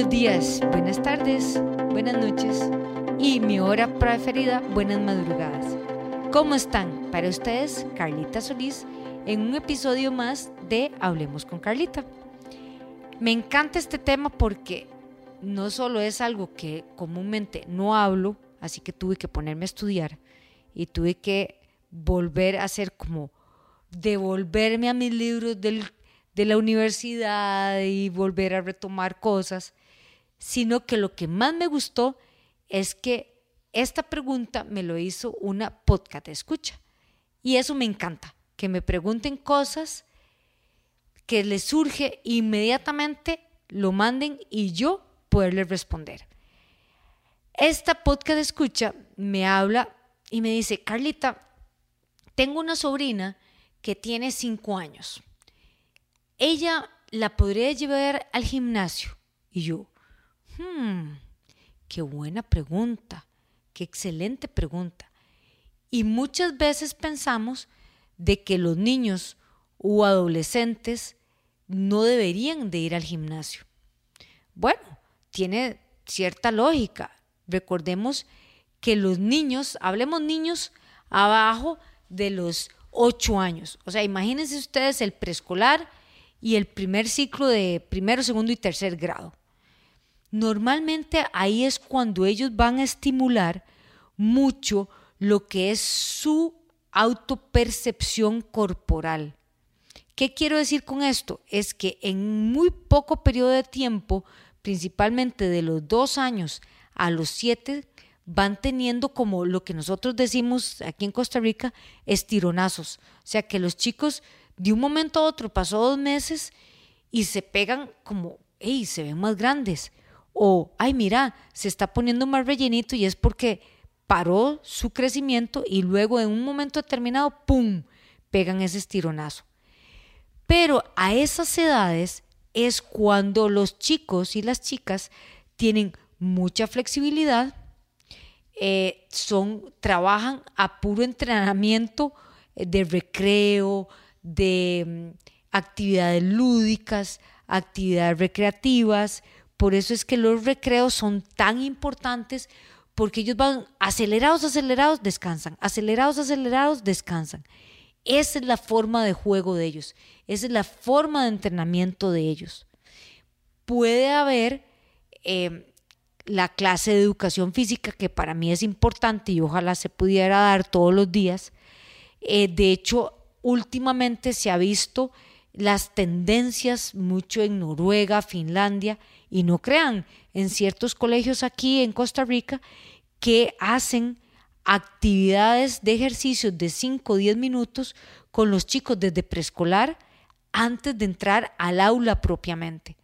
Buenos días, buenas tardes, buenas noches y mi hora preferida, buenas madrugadas. ¿Cómo están? Para ustedes, Carlita Solís, en un episodio más de Hablemos con Carlita. Me encanta este tema porque no solo es algo que comúnmente no hablo, así que tuve que ponerme a estudiar y tuve que volver a hacer como devolverme a mis libros de la universidad y volver a retomar cosas, sino que lo que más me gustó es que esta pregunta me lo hizo una podcast escucha. Y eso me encanta, que me pregunten cosas que les surge inmediatamente, lo manden y yo poderles responder. Esta podcast escucha me habla y me dice, Carlita, tengo una sobrina que tiene cinco años ella la podría llevar al gimnasio. Y yo, hmm, qué buena pregunta, qué excelente pregunta. Y muchas veces pensamos de que los niños o adolescentes no deberían de ir al gimnasio. Bueno, tiene cierta lógica. Recordemos que los niños, hablemos niños abajo de los 8 años. O sea, imagínense ustedes el preescolar y el primer ciclo de primero, segundo y tercer grado. Normalmente ahí es cuando ellos van a estimular mucho lo que es su autopercepción corporal. ¿Qué quiero decir con esto? Es que en muy poco periodo de tiempo, principalmente de los dos años a los siete, van teniendo como lo que nosotros decimos aquí en Costa Rica, estironazos. O sea que los chicos de un momento a otro pasó dos meses y se pegan como, hey, se ven más grandes. O, ay, mira, se está poniendo más rellenito y es porque paró su crecimiento y luego en un momento determinado, ¡pum!, pegan ese estironazo. Pero a esas edades es cuando los chicos y las chicas tienen mucha flexibilidad, eh, son, trabajan a puro entrenamiento eh, de recreo, de mm, actividades lúdicas, actividades recreativas. Por eso es que los recreos son tan importantes porque ellos van acelerados, acelerados, descansan, acelerados, acelerados, descansan. Esa es la forma de juego de ellos, esa es la forma de entrenamiento de ellos. Puede haber em, la clase de educación física que para mí es importante y ojalá se pudiera dar todos los días. Eh, de hecho, últimamente se ha visto las tendencias mucho en Noruega, Finlandia, y no crean, en ciertos colegios aquí en Costa Rica que hacen actividades de ejercicios de 5 o 10 minutos con los chicos desde preescolar antes de entrar al aula propiamente.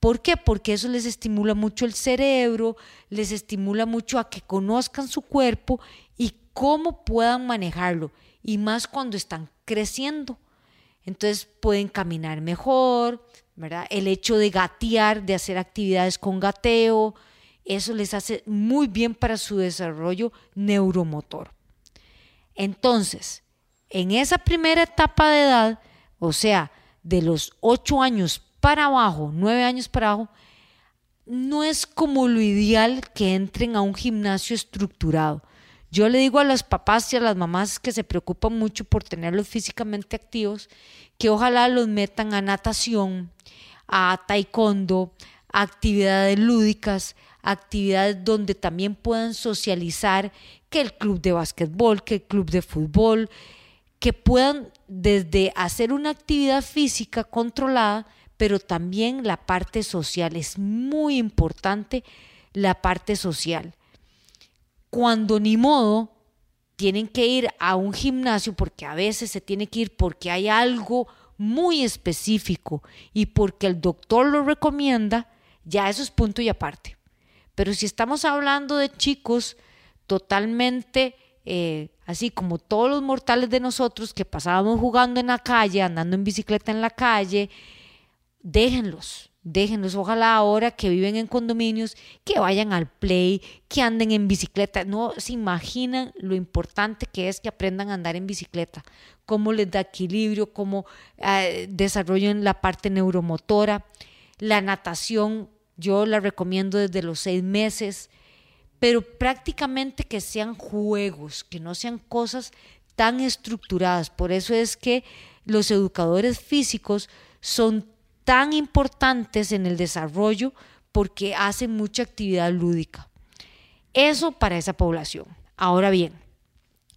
¿Por qué? Porque eso les estimula mucho el cerebro, les estimula mucho a que conozcan su cuerpo y cómo puedan manejarlo, y más cuando están creciendo. Entonces pueden caminar mejor, ¿verdad? El hecho de gatear, de hacer actividades con gateo, eso les hace muy bien para su desarrollo neuromotor. Entonces, en esa primera etapa de edad, o sea, de los 8 años para abajo, 9 años para abajo, no es como lo ideal que entren a un gimnasio estructurado. Yo le digo a los papás y a las mamás que se preocupan mucho por tenerlos físicamente activos, que ojalá los metan a natación, a taekwondo, a actividades lúdicas, actividades donde también puedan socializar, que el club de básquetbol, que el club de fútbol, que puedan desde hacer una actividad física controlada, pero también la parte social. Es muy importante la parte social cuando ni modo tienen que ir a un gimnasio porque a veces se tiene que ir porque hay algo muy específico y porque el doctor lo recomienda, ya eso es punto y aparte. Pero si estamos hablando de chicos totalmente eh, así como todos los mortales de nosotros que pasábamos jugando en la calle, andando en bicicleta en la calle, déjenlos, déjenlos, ojalá ahora que viven en condominios, que vayan al play, que anden en bicicleta. No se imaginan lo importante que es que aprendan a andar en bicicleta, cómo les da equilibrio, cómo eh, desarrollan la parte neuromotora. La natación yo la recomiendo desde los seis meses, pero prácticamente que sean juegos, que no sean cosas tan estructuradas. Por eso es que los educadores físicos son tan importantes en el desarrollo porque hacen mucha actividad lúdica. Eso para esa población. Ahora bien,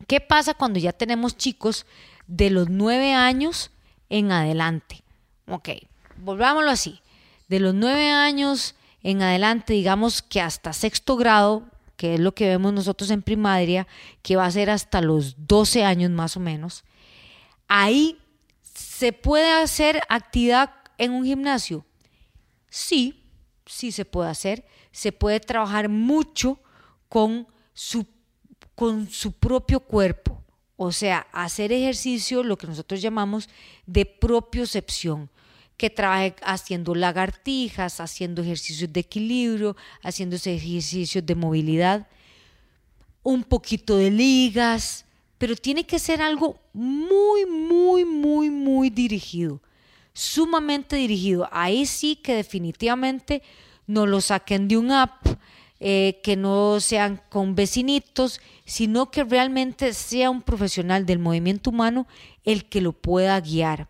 ¿qué pasa cuando ya tenemos chicos de los nueve años en adelante? Ok, volvámoslo así. De los nueve años en adelante, digamos que hasta sexto grado, que es lo que vemos nosotros en primaria, que va a ser hasta los 12 años más o menos, ahí se puede hacer actividad en un gimnasio. Sí, sí se puede hacer. Se puede trabajar mucho con su, con su propio cuerpo. O sea, hacer ejercicio, lo que nosotros llamamos de propiocepción que trabaje haciendo lagartijas, haciendo ejercicios de equilibrio, haciendo ejercicios de movilidad, un poquito de ligas, pero tiene que ser algo muy, muy, muy, muy dirigido, sumamente dirigido. Ahí sí que definitivamente no lo saquen de un app, eh, que no sean con vecinitos, sino que realmente sea un profesional del movimiento humano el que lo pueda guiar.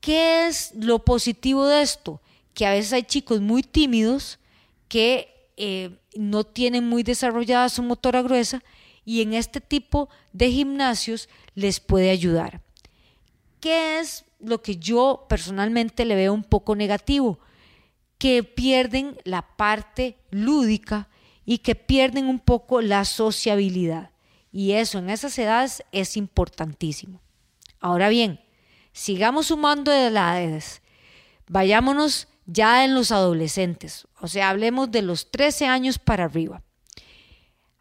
¿Qué es lo positivo de esto? Que a veces hay chicos muy tímidos que eh, no tienen muy desarrollada su motora gruesa y en este tipo de gimnasios les puede ayudar. ¿Qué es lo que yo personalmente le veo un poco negativo? Que pierden la parte lúdica y que pierden un poco la sociabilidad. Y eso en esas edades es importantísimo. Ahora bien, sigamos sumando de edades. Vayámonos ya en los adolescentes, o sea, hablemos de los 13 años para arriba.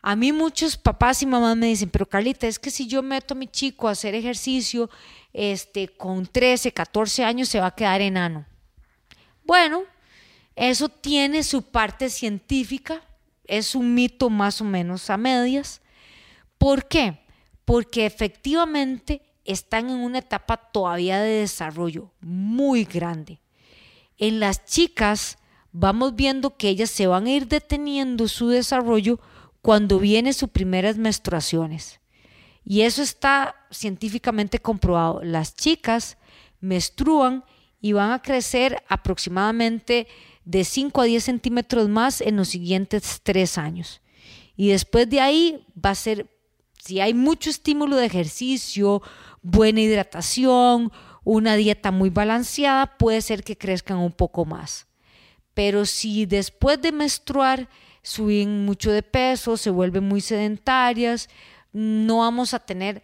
A mí muchos papás y mamás me dicen, pero Carlita, es que si yo meto a mi chico a hacer ejercicio este, con 13, 14 años se va a quedar enano. Bueno, eso tiene su parte científica, es un mito más o menos a medias. ¿Por qué? Porque efectivamente están en una etapa todavía de desarrollo muy grande. En las chicas vamos viendo que ellas se van a ir deteniendo su desarrollo cuando vienen sus primeras menstruaciones. Y eso está científicamente comprobado. Las chicas menstruan y van a crecer aproximadamente de 5 a 10 centímetros más en los siguientes tres años. Y después de ahí va a ser, si hay mucho estímulo de ejercicio, buena hidratación, una dieta muy balanceada, puede ser que crezcan un poco más. Pero si después de menstruar suben mucho de peso, se vuelven muy sedentarias, no vamos a tener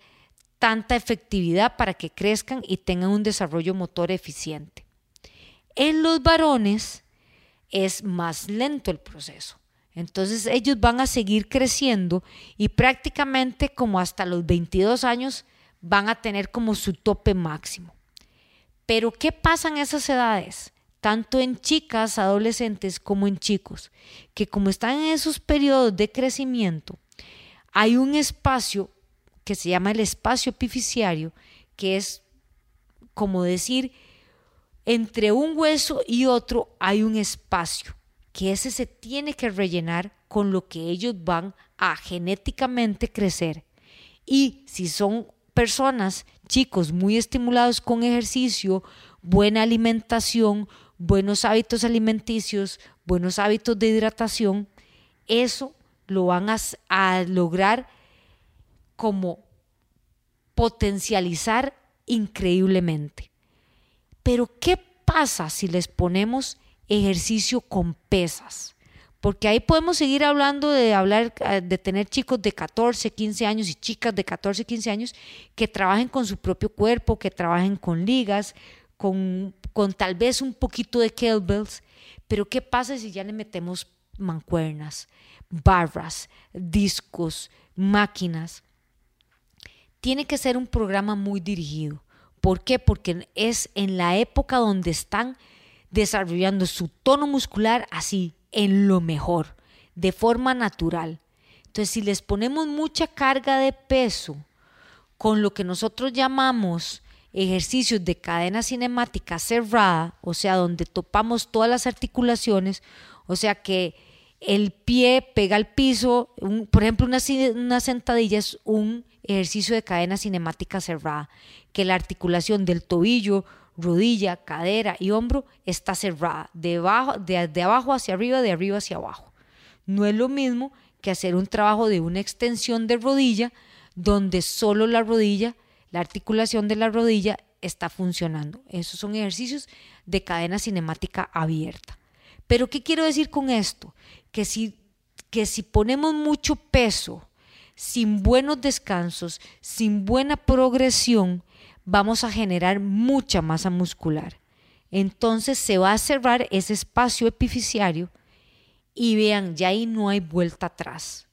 tanta efectividad para que crezcan y tengan un desarrollo motor eficiente. En los varones es más lento el proceso. Entonces ellos van a seguir creciendo y prácticamente como hasta los 22 años van a tener como su tope máximo. Pero ¿qué pasa en esas edades? Tanto en chicas, adolescentes como en chicos, que como están en esos periodos de crecimiento, hay un espacio que se llama el espacio epificiario, que es como decir, entre un hueso y otro hay un espacio, que ese se tiene que rellenar con lo que ellos van a genéticamente crecer. Y si son personas, chicos muy estimulados con ejercicio, buena alimentación, buenos hábitos alimenticios, buenos hábitos de hidratación, eso lo van a, lograr como potencializar increíblemente. Pero ¿qué pasa si les ponemos ejercicio con pesas? porque ahí podemos seguir hablando de hablar eh, de tener chicos de 14, 15 años y chicas de 14, 15 años que trabajen con su propio cuerpo, que trabajen con ligas, con, con tal vez un poquito de kettlebells, pero ¿qué pasa si ya le metemos mancuernas, barras, discos, máquinas? Tiene que ser un programa muy dirigido. ¿Por qué? Porque es en la época donde están desarrollando su tono muscular así, en lo mejor, de forma natural. Entonces, si les ponemos mucha carga de peso con lo que nosotros llamamos ejercicios de cadena cinemática cerrada, o sea, donde topamos todas las articulaciones, o sea que el pie pega al piso, por ejemplo, una, sentadilla es un ejercicio de cadena cinemática cerrada, que la articulación del tobillo, rodilla, cadera y hombro está cerrada, de de abajo hacia arriba, de arriba hacia abajo. No es lo mismo que hacer un trabajo de una extensión de rodilla, donde solo la rodilla, la articulación de la rodilla está funcionando. Esos son ejercicios de cadena cinemática abierta. Pero ¿qué quiero decir con esto? Que si, que si ponemos mucho peso, sin buenos descansos, sin buena progresión, vamos a generar mucha masa muscular. Entonces se va a cerrar ese espacio epifisiario y vean, ya ahí no hay vuelta atrás.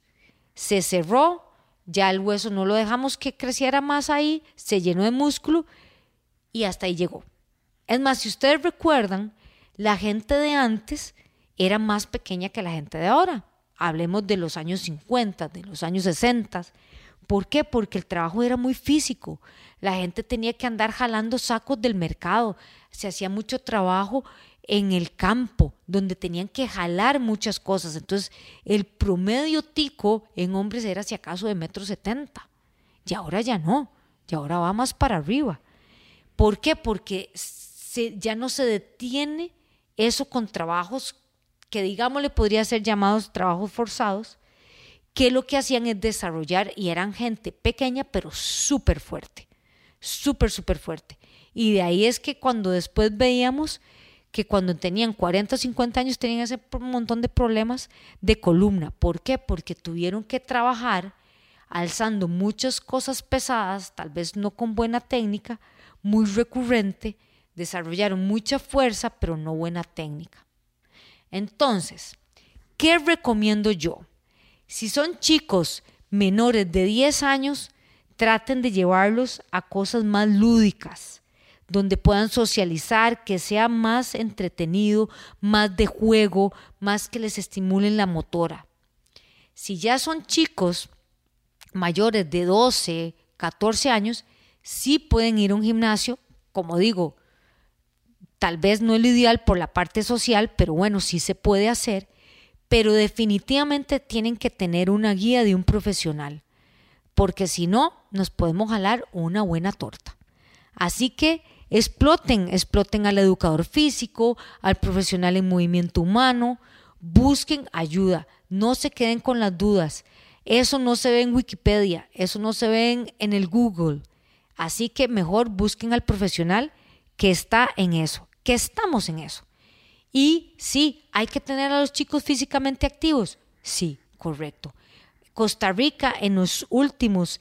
Se cerró, ya el hueso no lo dejamos que creciera más ahí, se llenó de músculo y hasta ahí llegó. Es más, si ustedes recuerdan, la gente de antes era más pequeña que la gente de ahora. Hablemos de los años 50, de los años 60. ¿Por qué? Porque el trabajo era muy físico. La gente tenía que andar jalando sacos del mercado. Se hacía mucho trabajo en el campo, donde tenían que jalar muchas cosas. Entonces, el promedio tico en hombres era si acaso de metro setenta. Y ahora ya no. Y ahora va más para arriba. ¿Por qué? Porque ya no se detiene eso con trabajos que digamos le podría ser llamados trabajos forzados, que lo que hacían es desarrollar y eran gente pequeña pero súper fuerte, súper, súper fuerte. Y de ahí es que cuando después veíamos que cuando tenían 40 o 50 años tenían ese montón de problemas de columna. ¿Por qué? Porque tuvieron que trabajar alzando muchas cosas pesadas, tal vez no con buena técnica, muy recurrente, desarrollaron mucha fuerza, pero no buena técnica. Entonces, ¿qué recomiendo yo? Si son chicos menores de 10 años, traten de llevarlos a cosas más lúdicas, donde puedan socializar, que sea más entretenido, más de juego, más que les estimulen la motora. Si ya son chicos mayores de 12, 14 años, sí pueden ir a un gimnasio, como digo, Tal vez no es lo ideal por la parte social, pero bueno, sí se puede hacer. Pero definitivamente tienen que tener una guía de un profesional, porque si no, nos podemos jalar una buena torta. Así que exploten, exploten al educador físico, al profesional en movimiento humano, busquen ayuda, no se queden con las dudas. Eso no se ve en Wikipedia, eso no se ve en, el Google. Así que mejor busquen al profesional que está en eso que estamos en eso. Y sí, hay que tener a los chicos físicamente activos. Sí, correcto. Costa Rica en los últimos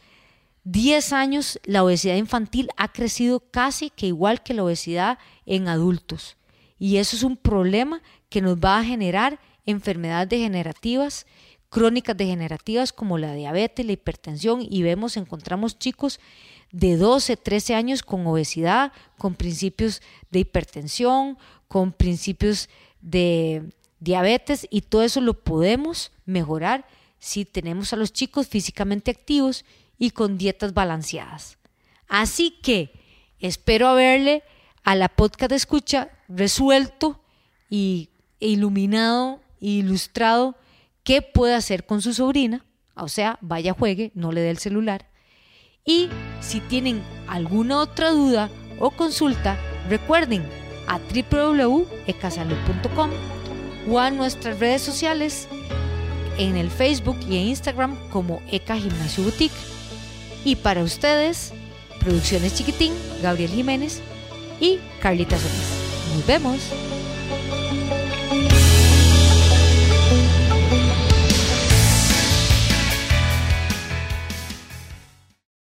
10 años la obesidad infantil ha crecido casi que igual que la obesidad en adultos. Y eso es un problema que nos va a generar enfermedades degenerativas, crónicas degenerativas como la diabetes, la hipertensión y vemos, encontramos chicos de 12, 13 años con obesidad, con principios de hipertensión, con principios de diabetes y todo eso lo podemos mejorar si tenemos a los chicos físicamente activos y con dietas balanceadas. Así que espero haberle a la podcast escucha resuelto y iluminado e ilustrado qué puede hacer con su sobrina, o sea, vaya juegue, no le dé el celular y si tienen alguna otra duda o consulta, recuerden a www.ecasalud.com o a nuestras redes sociales en el Facebook y en Instagram como Eca Gimnasio Boutique. Y para ustedes, Producciones Chiquitín, Gabriel Jiménez y Carlita Solís. Nos vemos.